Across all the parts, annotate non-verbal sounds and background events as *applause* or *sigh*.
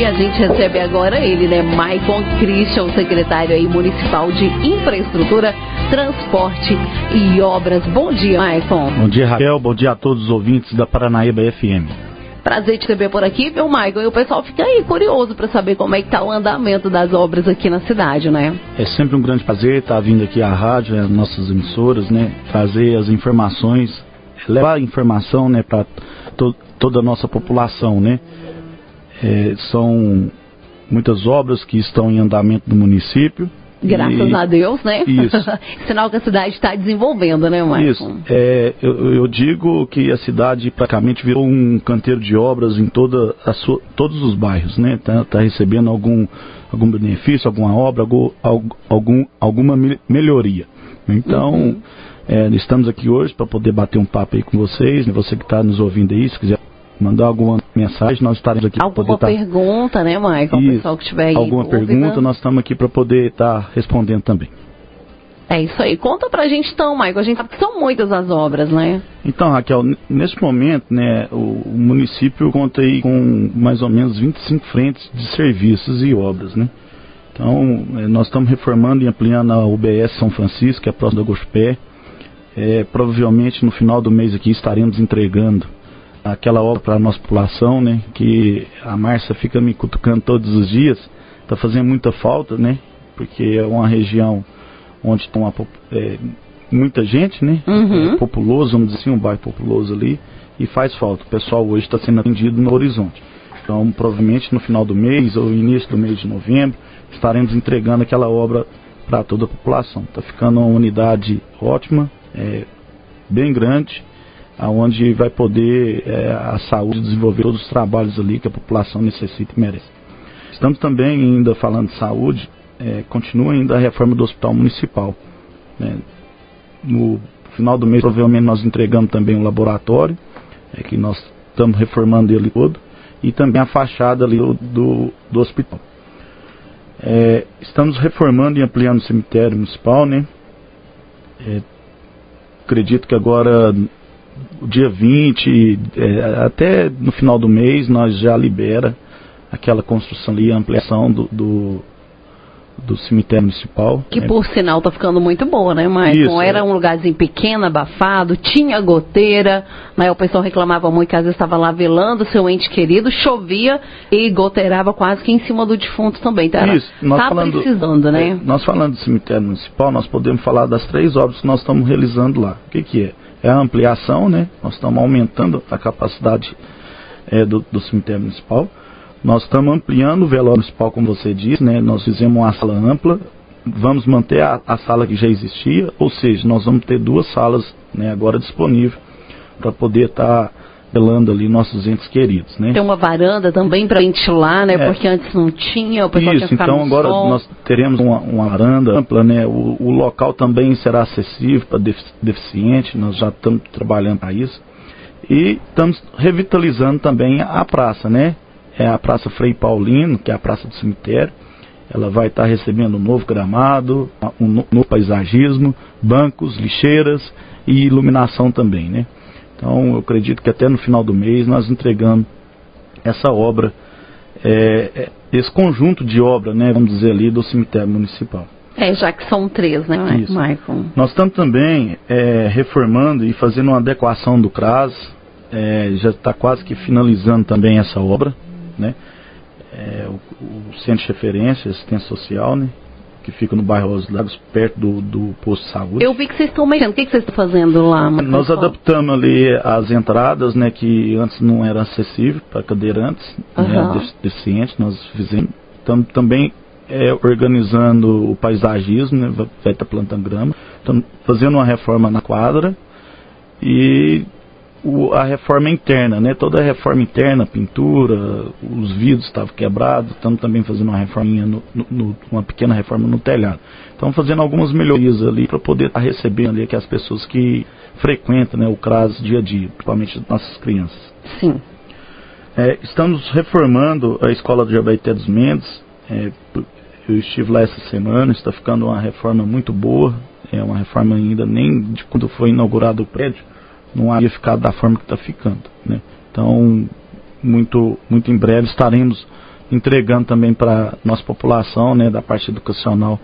E a gente recebe agora ele, né? Maicon Christian, secretário aí municipal de Infraestrutura, Transporte e Obras. Bom dia, Maicon. Bom dia, Raquel. Bom dia a todos os ouvintes da Paranaíba FM. Prazer te receber por aqui, viu, Maicon? E o pessoal fica aí curioso para saber como é que tá o andamento das obras aqui na cidade, né? É sempre um grande prazer estar vindo aqui à rádio, às nossas emissoras, né? Trazer as informações, levar a informação, né, para to toda a nossa população, né? É, são muitas obras que estão em andamento no município. Graças e, a Deus, né? Isso. *laughs* Sinal que a cidade está desenvolvendo, né, Marcos? Isso. É, eu, eu, digo que a cidade praticamente virou um canteiro de obras em toda sua, todos os bairros, né? Está tá recebendo algum, algum benefício, alguma obra, algum, algum, alguma melhoria. Então, uhum. é, estamos aqui hoje para poder bater um papo aí com vocês, né? você que está nos ouvindo aí, se quiser mandar alguma mensagem, nós estaremos aqui para poder estar... Tá- pergunta, né, Michael? O pessoal que tiver aí Alguma pergunta, nós estamos aqui para poder estar tá respondendo também. É isso aí. Conta pra gente então, Michael. A gente sabe que são muitas as obras, né? Então, Raquel, nesse momento, né, o, o município conta aí com mais ou menos 25 frentes de serviços e obras, né? Então, é, nós estamos reformando e ampliando a UBS São Francisco, que é próximo da Gospé. É, provavelmente no final do mês aqui estaremos entregando aquela obra para a nossa população, né? Que a Márcia fica me cutucando todos os dias, está fazendo muita falta, né? Porque é uma região onde tem uma, é, muita gente, né? Uhum. É populoso, vamos dizer assim, um bairro populoso ali, e faz falta. O pessoal hoje está sendo atendido no horizonte. Então, provavelmente no final do mês ou início do mês de novembro, estaremos entregando aquela obra para toda a população. Está ficando uma unidade ótima, é, bem grande, aonde vai poder é, a saúde desenvolver todos os trabalhos ali que a população necessita e merece. Estamos também ainda falando de saúde, é, continua ainda a reforma do hospital municipal. Né? No final do mês, provavelmente, nós entregamos também um laboratório, é, que nós estamos reformando ele todo, e também a fachada ali do, do, do hospital. É, estamos reformando e ampliando o cemitério municipal, né? Acredito que agora o dia 20, é, até no final do mês, nós já libera aquela construção ali, ampliação do, do, do cemitério municipal. Que por sinal está ficando muito boa, né, Maicon? Era é. um lugarzinho pequeno, abafado, tinha goteira, né? O pessoal reclamava muito que às vezes estava lá velando seu ente querido, chovia e goteirava quase que em cima do defunto também. Então, Isso, nós tá falando, precisando, né? É, nós falando do cemitério municipal, nós podemos falar das três obras que nós estamos realizando lá. O que, que é? é a ampliação, né? Nós estamos aumentando a capacidade é, do, do, cemitério municipal. Nós estamos ampliando o velório municipal, como você disse, né? Nós fizemos uma sala ampla, vamos manter a, a sala que já existia, ou seja, nós vamos ter duas salas né, agora disponíveis para poder estar tá velando ali nossos entes queridos, né? Tem uma varanda também para ventilar, né? É. Porque antes não tinha, o pessoal Isso, então agora sol. nós teremos uma, uma varanda ampla, né? O, o, local também será acessível para deficiente, nós já estamos trabalhando para isso. E estamos revitalizando também a praça, né? É a Praça Frei Paulino, que é a praça do cemitério. Ela vai estar recebendo um novo gramado, um novo paisagismo, bancos, lixeiras e iluminação também, né? Então, eu acredito que até no final do mês nós entregamos essa obra, é, é, esse conjunto de obra, né, vamos dizer ali, do cemitério municipal. É, já que são três, né, Michael? Nós estamos também é, reformando e fazendo uma adequação do CRAS, é, já está quase que finalizando também essa obra, né? É, o, o, Centro de Referência, Assistência Social, né? que fica no bairro Os Lagos, perto do, do posto de saúde. Eu vi que vocês estão mexendo. O que, que vocês estão fazendo lá? Nós pessoal? adaptamos ali as entradas, né, que antes não era acessível para cadeirantes, uhum. né, deficientes. Nós fizemos. Estamos também é, organizando o paisagismo, né, vai estar tá plantando grama. Estamos fazendo uma reforma na quadra e o, a reforma interna, né? Toda a reforma interna, pintura, os vidros estavam quebrados, estamos também fazendo uma reforminha, no, no, uma pequena reforma no telhado. Estamos fazendo algumas melhorias ali para poder estar recebendo ali as pessoas que frequentam né, o CRAS dia a dia, principalmente as nossas crianças. Sim. É, estamos reformando a escola do Jabaité dos Mendes. É, eu estive lá essa semana, está ficando uma reforma muito boa. É uma reforma ainda nem de quando foi inaugurado o prédio não havia ficado da forma que está ficando. Né? Então, muito, muito em breve estaremos entregando também para nossa população, né, da parte educacional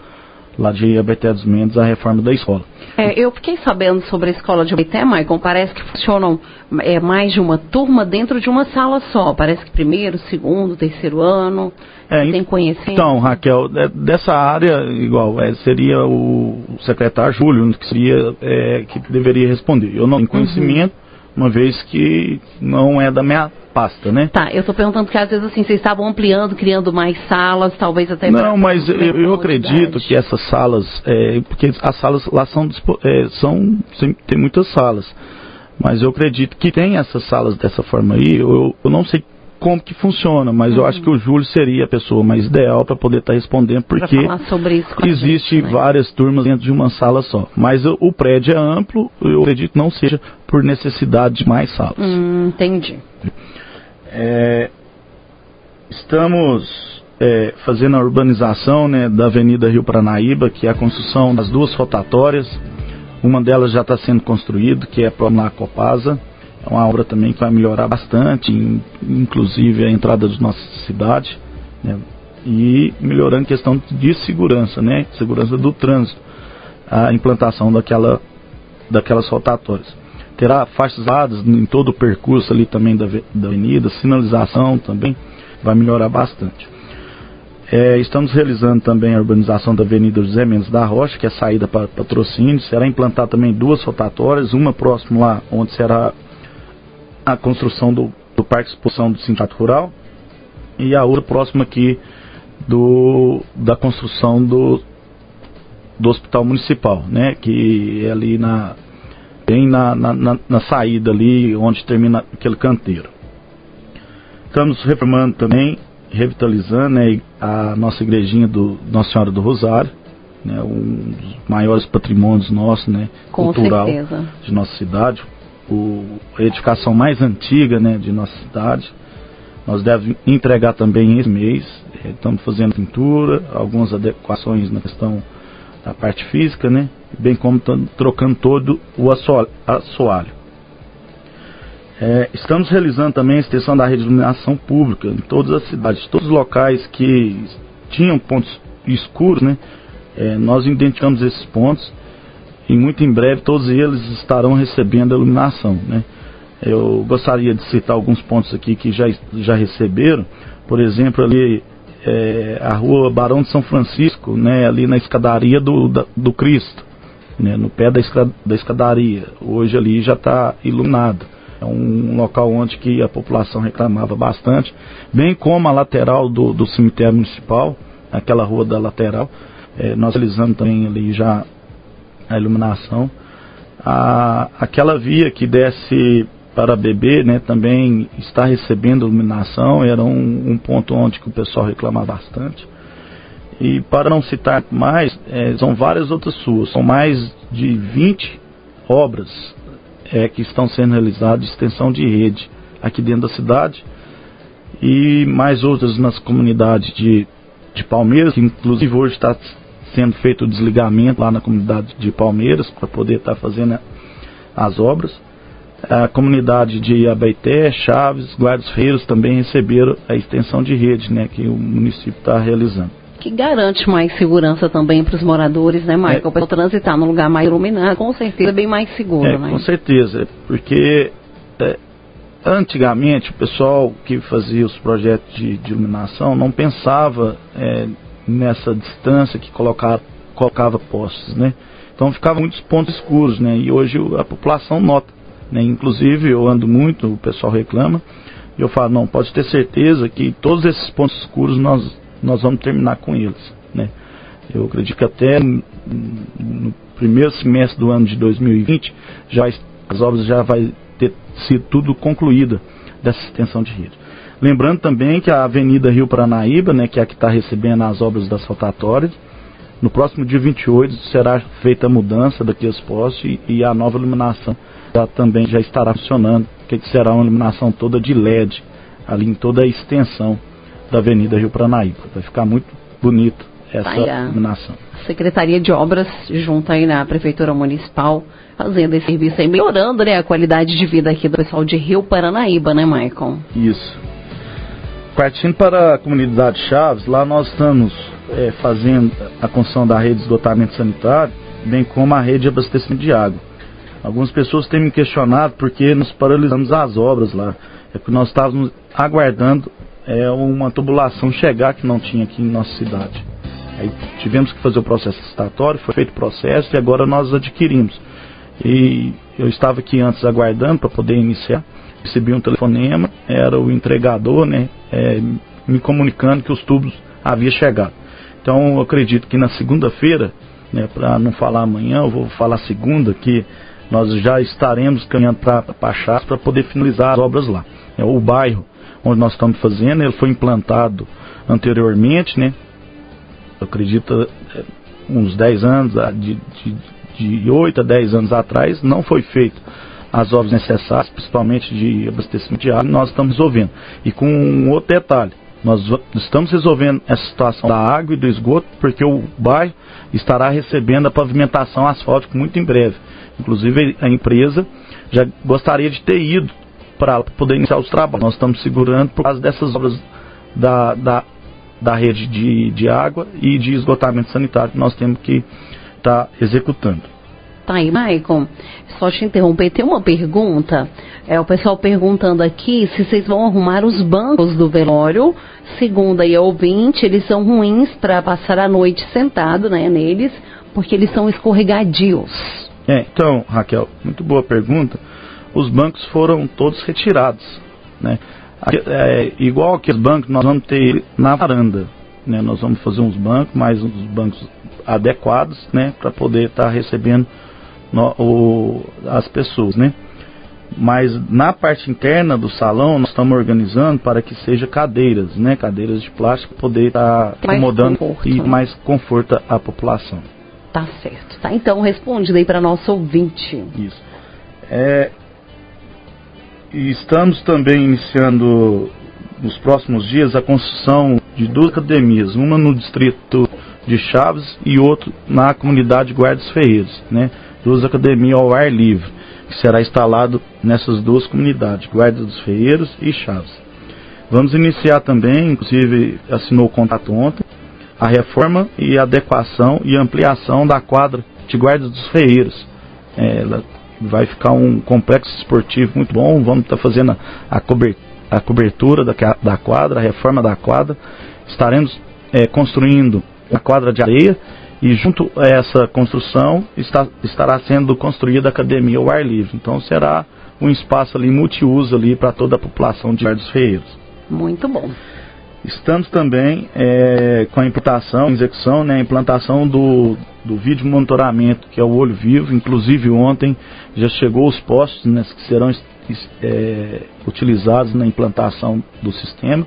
lá de Abeté dos Mendes, a reforma da escola. É, eu fiquei sabendo sobre a escola de Abeté, Maicon, parece que funcionam é, mais de uma turma dentro de uma sala só, parece que primeiro, segundo, terceiro ano, é, tem conhecimento? Então, Raquel, é, dessa área, igual, é, seria o secretário Júlio, que seria, é, que deveria responder. Eu não tenho conhecimento, uhum. Uma vez que não é da minha pasta, né? Tá, eu estou perguntando porque às vezes assim, vocês estavam ampliando, criando mais salas, talvez até... Não, mas eu, eu acredito que essas salas, é, porque as salas lá são, é, são, tem muitas salas, mas eu acredito que tem essas salas dessa forma aí, eu, eu não sei como que funciona, mas uhum. eu acho que o Júlio seria a pessoa mais ideal para poder estar tá respondendo, porque existe gente, né? várias turmas dentro de uma sala só. Mas o, o, prédio é amplo, eu acredito que não seja por necessidade de mais salas. Hum, entendi. É, estamos é, fazendo a urbanização né, da Avenida Rio Paranaíba, que é a construção das duas rotatórias. Uma delas já está sendo construída, que é a Copasa. É uma obra também que vai melhorar bastante, inclusive a entrada de nossa cidade. Né, e melhorando a questão de segurança, né, segurança do trânsito, a implantação daquela, daquelas rotatórias terá faixas em todo o percurso ali também da, da avenida, sinalização também vai melhorar bastante. É, estamos realizando também a urbanização da Avenida José Mendes da Rocha, que é saída para patrocínio. Será implantar também duas rotatórias, uma próximo lá, onde será a construção do, do Parque de Exposição do Sindicato Rural, e a outra próxima aqui do, da construção do, do Hospital Municipal, né, que é ali na bem na, na, na, saída ali, onde termina aquele canteiro. Estamos reformando também, revitalizando né, a nossa igrejinha do Nossa Senhora do Rosário, né, um dos maiores patrimônios nossos, né, Com cultural certeza. de nossa cidade, o, a edificação mais antiga né, de nossa cidade. Nós devemos entregar também esse mês. Eh, estamos fazendo pintura, algumas adequações na questão da parte física, né? bem como trocando todo o assoalho. É, estamos realizando também a extensão da rede de iluminação pública em todas as cidades, todos os locais que tinham pontos escuros, né? É, nós identificamos esses pontos e muito em breve todos eles estarão recebendo a iluminação, né? Eu gostaria de citar alguns pontos aqui que já, já receberam, por exemplo, ali é, a rua Barão de São Francisco, né, ali na escadaria do, da, do Cristo né, no pé da, da escadaria. Hoje ali já está iluminado. É um local onde que a população reclamava bastante, bem como a lateral do, do cemitério municipal, aquela rua da lateral. É, nós realizamos também ali já a iluminação. A, aquela via que desce para beber, né, também está recebendo iluminação, era um, um ponto onde que o pessoal reclamava bastante. E para não citar mais, é, são várias outras suas, são mais de 20 obras é, que estão sendo realizadas de extensão de rede aqui dentro da cidade e mais outras nas comunidades de, de Palmeiras, que inclusive hoje está sendo feito o desligamento lá na comunidade de Palmeiras para poder estar tá fazendo as obras. A comunidade de Abaité, Chaves, Guardas Ferreiros também receberam a extensão de rede né, que o município está realizando que garante mais segurança também para os moradores, né, Michael? É, para transitar num lugar mais iluminado, com certeza é bem mais seguro, é, né? Com certeza, porque é, antigamente o pessoal que fazia os projetos de, de iluminação não pensava é, nessa distância que colocava, colocava postes, né? Então ficavam muitos pontos escuros, né? E hoje a população nota, né? Inclusive eu ando muito, o pessoal reclama, e eu falo, não, pode ter certeza que todos esses pontos escuros nós nós vamos terminar com eles. Né? Eu acredito que até no primeiro semestre do ano de 2020 já as obras já vai ter sido tudo concluída dessa extensão de rede. Lembrando também que a Avenida Rio Paranaíba, né, que é a que está recebendo as obras das rotatórias, no próximo dia 28 será feita a mudança daqueles postes e, e a nova iluminação já também já estará funcionando, que será uma iluminação toda de LED ali em toda a extensão da Avenida Rio Pranaíba. Vai ficar muito bonito essa iluminação. Secretaria de Obras, junto aí na Prefeitura Municipal, fazendo esse serviço aí, melhorando né, a qualidade de vida aqui do pessoal de Rio Paranaíba, né, Maicon? Isso. Partindo para a comunidade Chaves, lá nós estamos é, fazendo a construção da rede de esgotamento sanitário, bem como a rede de abastecimento de água. Algumas pessoas têm me questionado porque nós paralisamos as obras lá. É que nós estávamos aguardando é, uma tubulação chegar que não tinha aqui em nossa cidade. Aí tivemos que fazer o processo estatório, foi feito o processo e agora nós adquirimos. E eu estava aqui antes aguardando para poder iniciar. Recebi um telefonema, era o entregador, né, é, me comunicando que os tubos haviam chegado. Então eu acredito que na segunda-feira, né, para não falar amanhã, eu vou falar segunda, que nós já estaremos caminhando para Pachás para poder finalizar as obras lá. É, o bairro onde nós estamos fazendo, ele foi implantado anteriormente, né? Eu acredito é, uns 10 anos, de, de, de 8 a 10 anos atrás, não foi feito as obras necessárias, principalmente de abastecimento de água, nós estamos resolvendo. E com um outro detalhe, nós estamos resolvendo essa situação da água e do esgoto, porque o bairro estará recebendo a pavimentação asfáltica muito em breve. Inclusive a empresa já gostaria de ter ido para poder iniciar os trabalhos. Nós estamos segurando por causa dessas obras da, da, da rede de, de água e de esgotamento sanitário que nós temos que estar tá executando. Tá aí, Maicon. Só te interromper, tem uma pergunta. É o pessoal perguntando aqui se vocês vão arrumar os bancos do velório. Segundo aí a ouvinte, eles são ruins para passar a noite sentado, né, neles, porque eles são escorregadios. É, então, Raquel, muito boa pergunta. Os bancos foram todos retirados, né? É, igual aqueles bancos nós vamos ter na varanda, né? Nós vamos fazer uns bancos, mais uns bancos adequados, né? Para poder estar tá recebendo no, o, as pessoas, né? Mas na parte interna do salão nós estamos organizando para que seja cadeiras, né? Cadeiras de plástico poder estar tá acomodando conforto, e mais conforto à população. Tá certo. Tá, então responde daí para nosso ouvinte. Isso. É, e estamos também iniciando nos próximos dias a construção de duas academias, uma no distrito de Chaves e outra na comunidade Guardas Ferreiros, né? Duas academias ao ar livre, que será instalado nessas duas comunidades, Guardas dos Ferreiros e Chaves. Vamos iniciar também, inclusive assinou o contrato ontem, a reforma e adequação e ampliação da quadra de Guardas dos Ferreiros. É, ela vai ficar um complexo esportivo muito bom, vamos estar tá fazendo a, a cobertura da, da quadra, a reforma da quadra, estaremos é, construindo a quadra de areia e junto a essa construção está, estará sendo construída a academia ao ar livre. Então será um espaço ali multiuso ali para toda a população de Jardim dos Ferreiros. Muito bom. Estamos também é, com a implantação, execução, né, a implantação do, do vídeo monitoramento, que é o olho vivo. Inclusive ontem já chegou os postos né, que serão é, utilizados na implantação do sistema.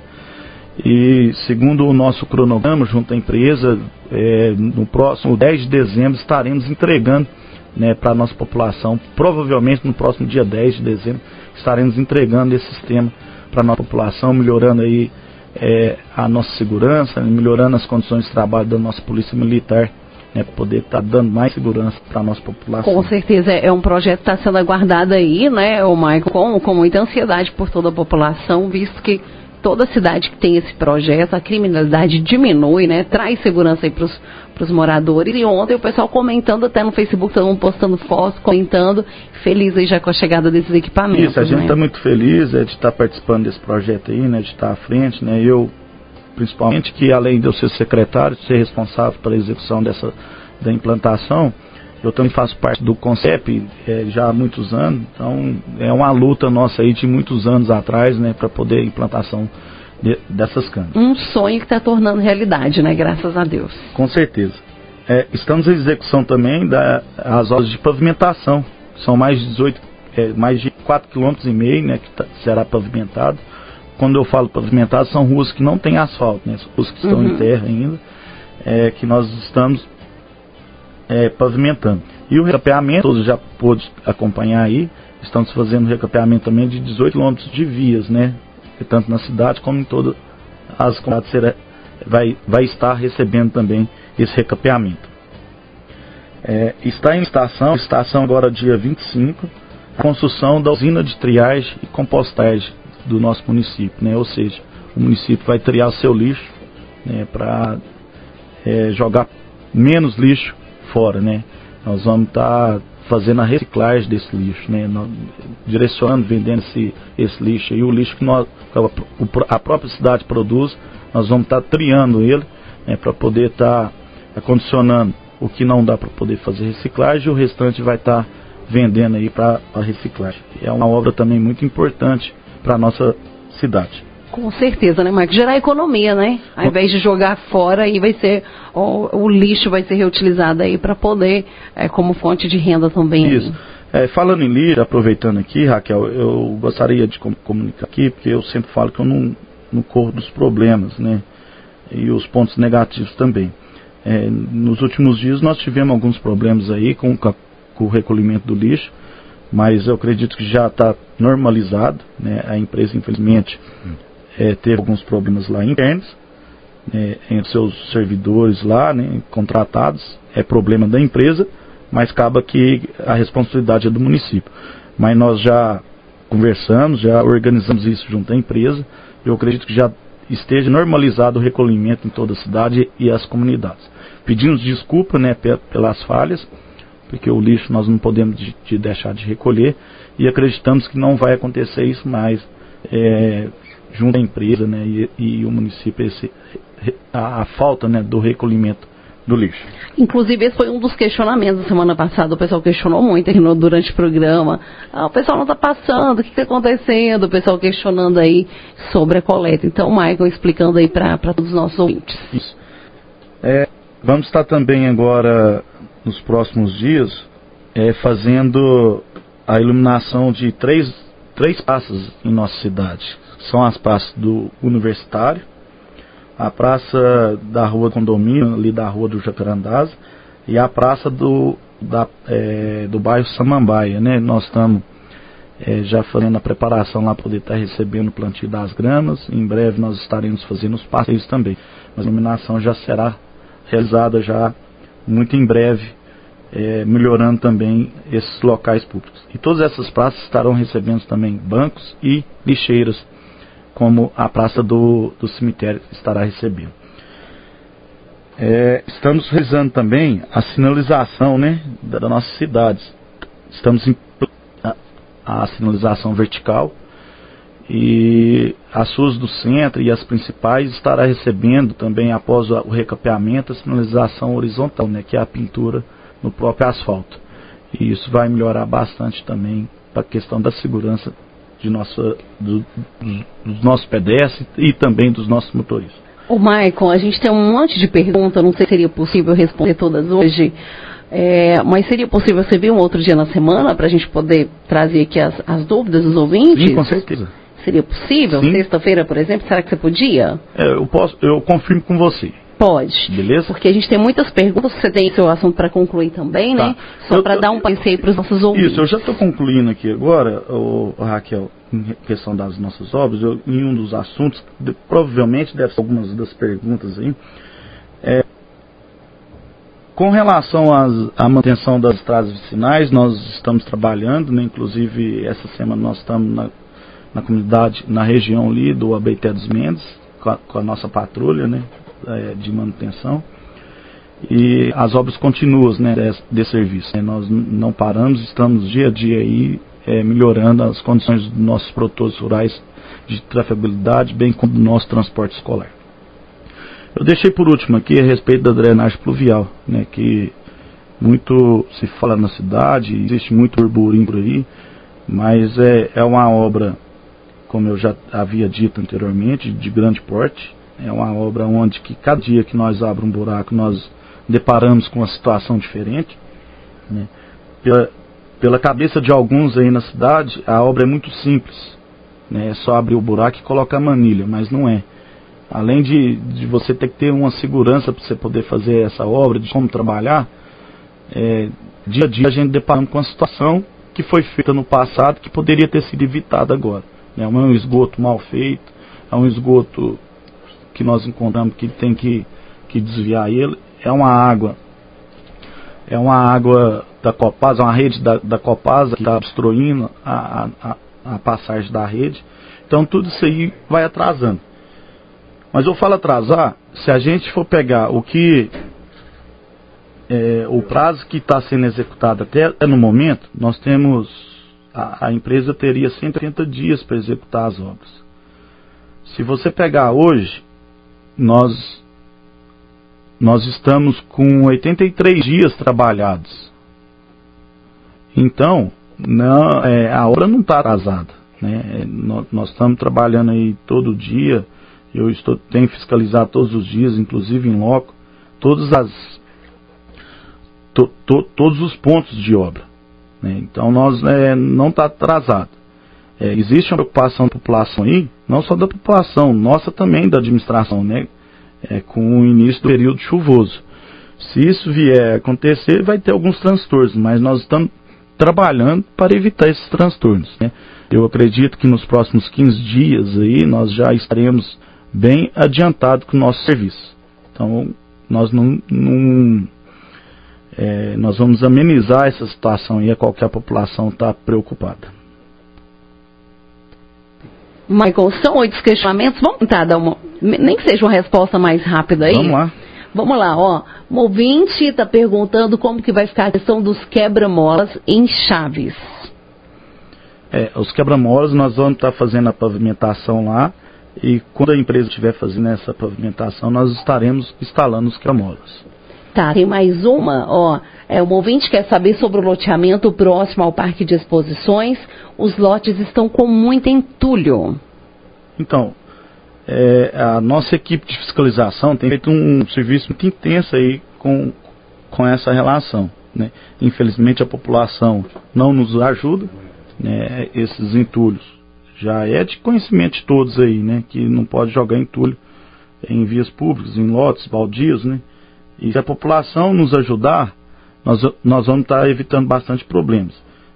E segundo o nosso cronograma junto à empresa, é, no próximo 10 de dezembro estaremos entregando né, para a nossa população, provavelmente no próximo dia 10 de dezembro, estaremos entregando esse sistema para a nossa população, melhorando aí é, a nossa segurança, melhorando as condições de trabalho da nossa polícia militar, né, poder estar tá dando mais segurança para a nossa população. Com certeza, é um projeto que está sendo aguardado aí, né, o Michael, com, com muita ansiedade por toda a população, visto que toda cidade que tem esse projeto, a criminalidade diminui, né? Traz segurança aí para os moradores. E ontem o pessoal comentando até no Facebook, todo mundo postando fotos, comentando, feliz aí já com a chegada desses equipamentos. Isso, a gente está né? muito feliz é, de estar tá participando desse projeto aí, né? De estar tá à frente, né? Eu, principalmente, que além de eu ser secretário, ser responsável pela execução dessa da implantação, eu também faço parte do CONCEP é, já há muitos anos, então é uma luta nossa aí de muitos anos atrás, né, para poder implantação de, dessas câmeras. Um sonho que está tornando realidade, né, graças a Deus. Com certeza. É, estamos em execução também das obras de pavimentação, são mais de 18, é, mais de 4,5 km, né, que tá, será pavimentado. Quando eu falo pavimentado, são ruas que não têm asfalto, né, ruas que estão uhum. em terra ainda, é, que nós estamos é, pavimentando. E o recapeamento, todos já pôde acompanhar aí, estamos fazendo recapeamento também de 18 quilômetros de vias, né? Tanto na cidade como em todas as comunidades será, vai, vai estar recebendo também esse recapeamento. É, está em estação, estação agora dia 25, a construção da usina de triagem e compostagem do nosso município, né? Ou seja, o município vai triar seu lixo né, para é, jogar menos lixo fora, né? Nós vamos estar tá fazendo a reciclagem desse lixo, né? direcionando, vendendo esse, esse lixo e o lixo que nós, a própria cidade produz, nós vamos estar tá triando ele né, para poder estar tá acondicionando o que não dá para poder fazer reciclagem e o restante vai estar tá vendendo aí para a reciclagem. É uma obra também muito importante para a nossa cidade. Com certeza, né, Marcos? Gerar economia, né? Ao invés de jogar fora, aí vai ser o, o lixo vai ser reutilizado aí para poder, é, como fonte de renda também. Isso. É, falando em lixo, aproveitando aqui, Raquel, eu gostaria de comunicar aqui, porque eu sempre falo que eu não, não corro dos problemas, né? E os pontos negativos também. É, nos últimos dias nós tivemos alguns problemas aí com, com o recolhimento do lixo, mas eu acredito que já está normalizado. Né? A empresa, infelizmente, é, teve alguns problemas lá internos, né, entre seus servidores lá, né, contratados, é problema da empresa, mas acaba que a responsabilidade é do município. Mas nós já conversamos, já organizamos isso junto à empresa, eu acredito que já esteja normalizado o recolhimento em toda a cidade e as comunidades. Pedimos desculpa né, pelas falhas, porque o lixo nós não podemos de, de deixar de recolher e acreditamos que não vai acontecer isso mais. É, junto à empresa né, e, e o município esse, a, a, falta né, do recolhimento do lixo. Inclusive, esse foi um dos questionamentos da semana passada. O pessoal questionou muito aqui no, durante o programa. Ah, o pessoal não está passando, o que está acontecendo? O pessoal questionando aí sobre a coleta. Então, Michael explicando aí para todos os nossos ouvintes. Isso. É, vamos estar também agora, nos próximos dias, é, fazendo a iluminação de três, três praças em nossa cidade são as praças do Universitário, a praça da Rua Condomínio, ali da Rua do Jacarandás, e a praça do, da, é, do bairro Samambaia. Né? Nós estamos é, já fazendo a preparação lá para poder estar tá recebendo o plantio das gramas. Em breve nós estaremos fazendo os passeios também. Mas a iluminação já será realizada já muito em breve, é, melhorando também esses locais públicos. E todas essas praças estarão recebendo também bancos e lixeiras como a praça do, do cemitério estará recebendo. É, estamos realizando também a sinalização né, da, nossa cidade. Estamos em a, a, sinalização vertical e as suas do centro e as principais estará recebendo também após o recapeamento a sinalização horizontal, né, que é a pintura no próprio asfalto. E isso vai melhorar bastante também para a questão da segurança de nossa, do, dos nossos pedestres e também dos nossos motoristas. O Maicon, a gente tem um monte de perguntas, não sei se seria possível responder todas hoje, é, mas seria possível você vir um outro dia na semana para a gente poder trazer aqui as, as, dúvidas dos ouvintes? Sim, com certeza. Seria possível? Sexta-feira, por exemplo, será que você podia? É, eu posso, eu confirmo com você. Pode. Beleza? Porque a gente tem muitas perguntas, você tem seu assunto para concluir também, né? tá. né? Só para dar um passeio para os nossos ouvintes. Isso, eu já estou concluindo aqui agora, o, Raquel, em questão das nossas obras, eu, em um dos assuntos, de, provavelmente deve ser algumas das perguntas aí, é, com relação às, à manutenção das estradas vicinais, nós estamos trabalhando, né? inclusive essa semana nós estamos na, na comunidade, na região ali do Abeité dos Mendes, com a, com a nossa patrulha, né? É, de manutenção e as obras continuas né, de, serviço. Né, nós não paramos, estamos dia a dia aí é, melhorando as condições dos nossos produtores rurais de trafegabilidade, bem como do nosso transporte escolar. Eu deixei por último aqui a respeito da drenagem pluvial, né, que muito se fala na cidade, existe muito burburinho por aí, mas é, é uma obra, como eu já havia dito anteriormente, de grande porte, é uma obra onde que cada dia que nós abrimos um buraco, nós deparamos com uma situação diferente. Né? Pela, pela cabeça de alguns aí na cidade, a obra é muito simples. Né? É só abrir o buraco e colocar a manilha, mas não é. Além de, de você ter que ter uma segurança para você poder fazer essa obra, de como trabalhar, é, dia a dia a gente deparamos com uma situação que foi feita no passado que poderia ter sido evitada agora. Né? É um esgoto mal feito, é um esgoto que nós encontramos que tem que, que desviar ele é uma água. É uma água da Copasa, uma rede da, da Copasa que está obstruindo a, a, a passagem da rede. Então tudo isso aí vai atrasando. Mas eu falo atrasar, se a gente for pegar o que é, o prazo que está sendo executado até no momento, nós temos a, a empresa teria 130 dias para executar as obras. Se você pegar hoje, nós nós estamos com 83 dias trabalhados. Então, não, é, a obra não está atrasada. Né? É, nós, estamos trabalhando aí todo dia. Eu estou, tenho fiscalizado todos os dias, inclusive em loco, todas as, to, to, todos os pontos de obra. Né? Então, nós é, não está atrasado. É, existe uma preocupação da população aí, não só da população, nossa também da administração, né? é, com o início do período chuvoso. Se isso vier a acontecer, vai ter alguns transtornos, mas nós estamos trabalhando para evitar esses transtornos. Né? Eu acredito que nos próximos 15 dias aí nós já estaremos bem adiantados com o nosso serviço. Então, nós não, não é, nós vamos amenizar essa situação e a qualquer população está preocupada. Michael, são oito questionamentos. Vamos tentar dar uma. Nem que seja uma resposta mais rápida aí. Vamos lá. Vamos lá, ó. O ouvinte está perguntando como que vai ficar a questão dos quebra-molas em Chaves. É, os quebra-molas nós vamos estar tá fazendo a pavimentação lá e quando a empresa estiver fazendo essa pavimentação nós estaremos instalando os quebra-molas. Tá, tem mais uma, ó. É, um ouvinte quer saber sobre o loteamento próximo ao Parque de Exposições. Os lotes estão com muito entulho. Então, é, a nossa equipe de fiscalização tem feito um serviço muito intenso aí com, com essa relação. Né? Infelizmente a população não nos ajuda, né? esses entulhos. Já é de conhecimento de todos aí, né? Que não pode jogar entulho em vias públicas, em lotes, baldios, né? E se a população nos ajudar, nós, nós vamos estar evitando bastante problemas.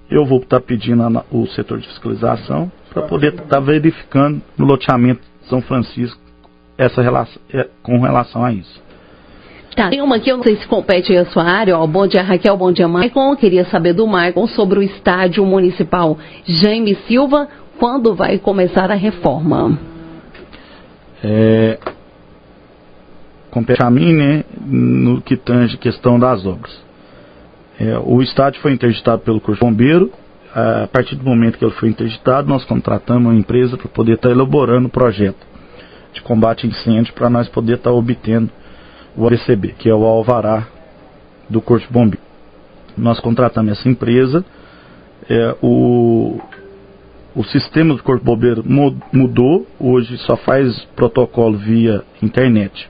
Eu vou estar pedindo a, o setor de fiscalização para poder estar verificando no loteamento São Francisco essa relação, é, com relação a isso. Tá, tem uma aqui, eu não sei se compete a sua área, ó, bom dia Raquel, bom dia Maicon, eu queria saber do Maicon sobre o estádio municipal Jaime Silva, quando vai começar a reforma? É, mim, né, no que tange questão das obras. É, o estádio foi interditado pelo Corpo Bombeiro. A partir do momento que ele foi interditado, nós contratamos uma empresa para poder estar tá elaborando o projeto de combate a incêndio para nós poder estar tá obtendo o ABCB, que é o alvará do Corpo Bombeiro. Nós contratamos essa empresa. É, o, o sistema do Corpo Bombeiro mudou, hoje só faz protocolo via internet.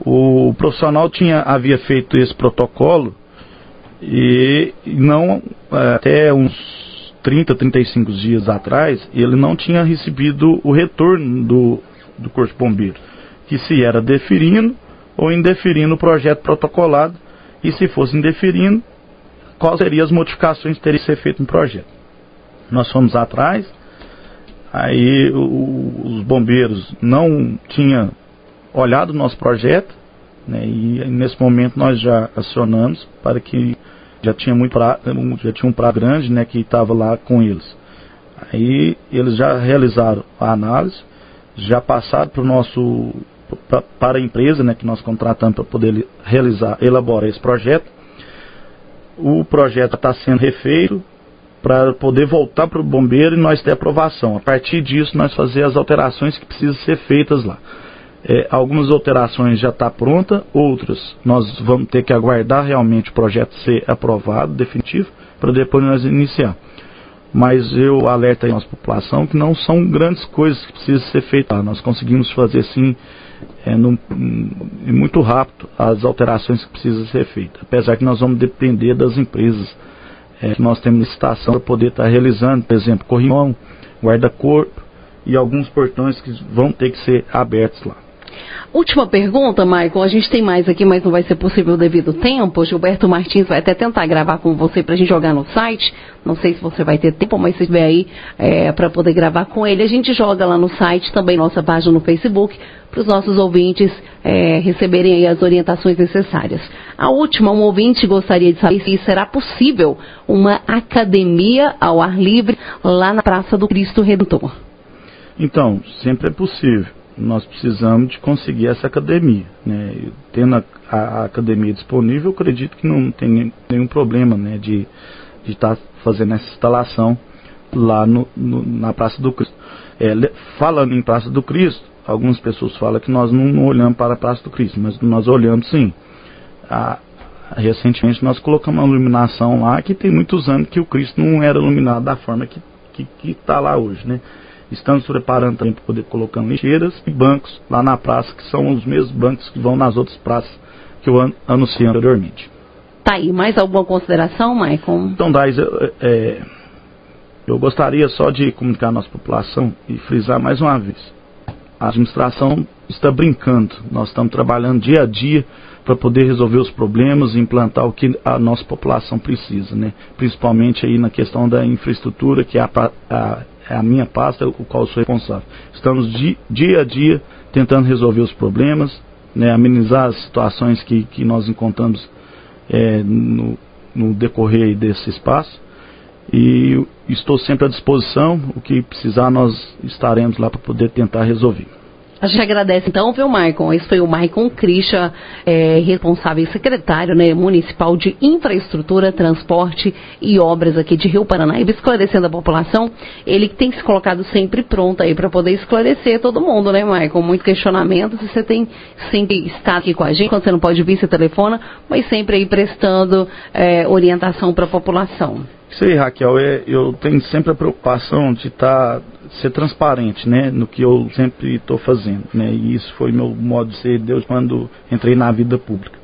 O profissional tinha, havia feito esse protocolo e não é, até uns 30, 35 dias atrás, ele não tinha recebido o retorno do, do Corpo Bombeiro, que se era deferindo ou indeferindo o projeto protocolado, e se fosse indeferindo, quais seriam as modificações que teriam que ser feitas no projeto. Nós fomos atrás, aí o, os bombeiros não tinham olhado o nosso projeto, né, e nesse momento nós já acionamos para que já tinha muito pra, já tinha um prazo grande né, que estava lá com eles. Aí eles já realizaram a análise, já passaram para o nosso pra, para a empresa né, que nós contratamos para poder realizar, elaborar esse projeto. O projeto está sendo refeito para poder voltar para o bombeiro e nós ter aprovação. A partir disso nós fazer as alterações que precisam ser feitas lá. É, algumas alterações já está pronta, outras nós vamos ter que aguardar realmente o projeto ser aprovado, definitivo, para depois nós iniciar. Mas eu alerto a nossa população que não são grandes coisas que precisam ser feitas. Nós conseguimos fazer assim é, muito rápido as alterações que precisam ser feitas. Apesar que nós vamos depender das empresas é, que nós temos licitação para poder estar tá realizando, por exemplo, corrimão, guarda-corpo e alguns portões que vão ter que ser abertos lá. Última pergunta, Michael. A gente tem mais aqui, mas não vai ser possível devido ao tempo. Gilberto Martins vai até tentar gravar com você para a gente jogar no site. Não sei se você vai ter tempo, mas se tiver aí é, para poder gravar com ele, a gente joga lá no site, também nossa página no Facebook, para os nossos ouvintes é, receberem aí as orientações necessárias. A última, um ouvinte gostaria de saber se será possível uma academia ao ar livre lá na Praça do Cristo Redentor. Então, sempre é possível nós precisamos de conseguir essa academia. Né? Tendo a, a, academia disponível, eu acredito que não tem nenhum problema né, de estar tá fazendo essa instalação lá no, no, na Praça do Cristo. É, falando em Praça do Cristo, algumas pessoas falam que nós não, não, olhamos para a Praça do Cristo, mas nós olhamos sim. A, recentemente nós colocamos uma iluminação lá que tem muitos anos que o Cristo não era iluminado da forma que está lá hoje. Né? Estamos preparando também para poder colocar lixeiras e bancos lá na praça, que são os mesmos bancos que vão nas outras praças que eu an anunciei anteriormente. Tá aí, mais alguma consideração, Maicon? Então, Dais, é, eu gostaria só de comunicar à nossa população e frisar mais uma vez. A administração está brincando, nós estamos trabalhando dia a dia para poder resolver os problemas e implantar o que a nossa população precisa, né? principalmente aí na questão da infraestrutura, que é a, a, é a minha pasta, o qual sou responsável. Estamos di, dia a dia tentando resolver os problemas, né? amenizar as situações que, que nós encontramos é, no, no decorrer desse espaço e estou sempre à disposição. O que precisar, nós estaremos lá para poder tentar resolver. A gente agradece então, viu, Maicon? Esse foi o Maicon Christian, é, responsável e secretário né, municipal de infraestrutura, transporte e obras aqui de Rio Paranaíba, esclarecendo a população. Ele que tem se colocado sempre pronto aí para poder esclarecer todo mundo, né, Maicon? Muito questionamento. Você tem sempre estado aqui com a gente, quando você não pode vir, você telefona, mas sempre aí prestando é, orientação para a população. Isso aí, Raquel, é, eu tenho sempre a preocupação de tá, ser transparente, né, no que eu sempre estou fazendo, né, e isso foi meu modo de ser Deus quando entrei na vida pública.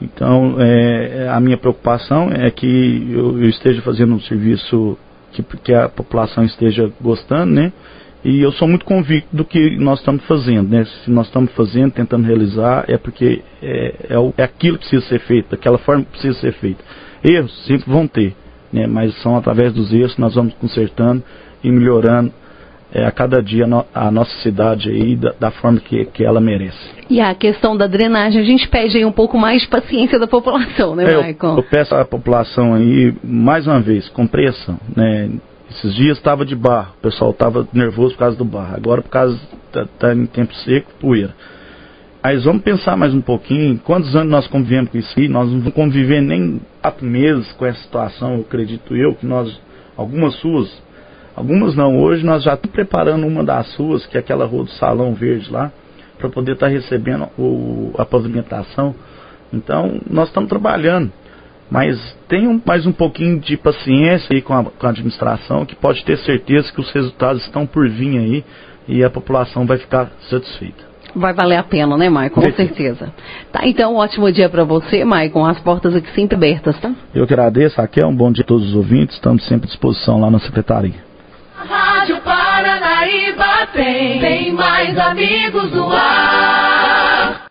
Então, é, a minha preocupação é que eu, eu, esteja fazendo um serviço que, que a população esteja gostando, né, e eu sou muito convicto do que nós estamos fazendo, né? Se nós estamos fazendo, tentando realizar, é porque é, é, é aquilo que precisa ser feito, daquela forma que precisa ser feito. Erros sempre vão ter, né, mas são através dos erros que nós vamos consertando e melhorando é, a cada dia no, a nossa cidade aí da, da, forma que, que ela merece. E a questão da drenagem, a gente pede aí um pouco mais de paciência da população, né, é, Michael? Eu, eu, peço à população aí, mais uma vez, compreensão, né? Esses dias estava de barro, o pessoal estava nervoso por causa do barro, agora por causa, está tá em tempo seco, poeira. Mas vamos pensar mais um pouquinho, quantos anos nós convivemos com isso aí? Nós não vamos conviver nem quatro meses com essa situação, eu acredito eu, que nós, algumas ruas, algumas não, hoje nós já estamos preparando uma das ruas, que é aquela rua do Salão Verde lá, para poder estar tá recebendo o, a pavimentação. Então, nós estamos trabalhando. Mas tenham mais um pouquinho de paciência aí com a, com a administração, que pode ter certeza que os resultados estão por vir aí e a população vai ficar satisfeita. Vai valer a pena, né, Maicon? Com certeza. Tá, então, um ótimo dia para você, Maicon. As portas aqui sempre abertas, tá? Eu que agradeço, Raquel. Um bom dia a todos os ouvintes. Estamos sempre à disposição lá na secretaria. Rádio Paranaíba tem, tem mais amigos do ar.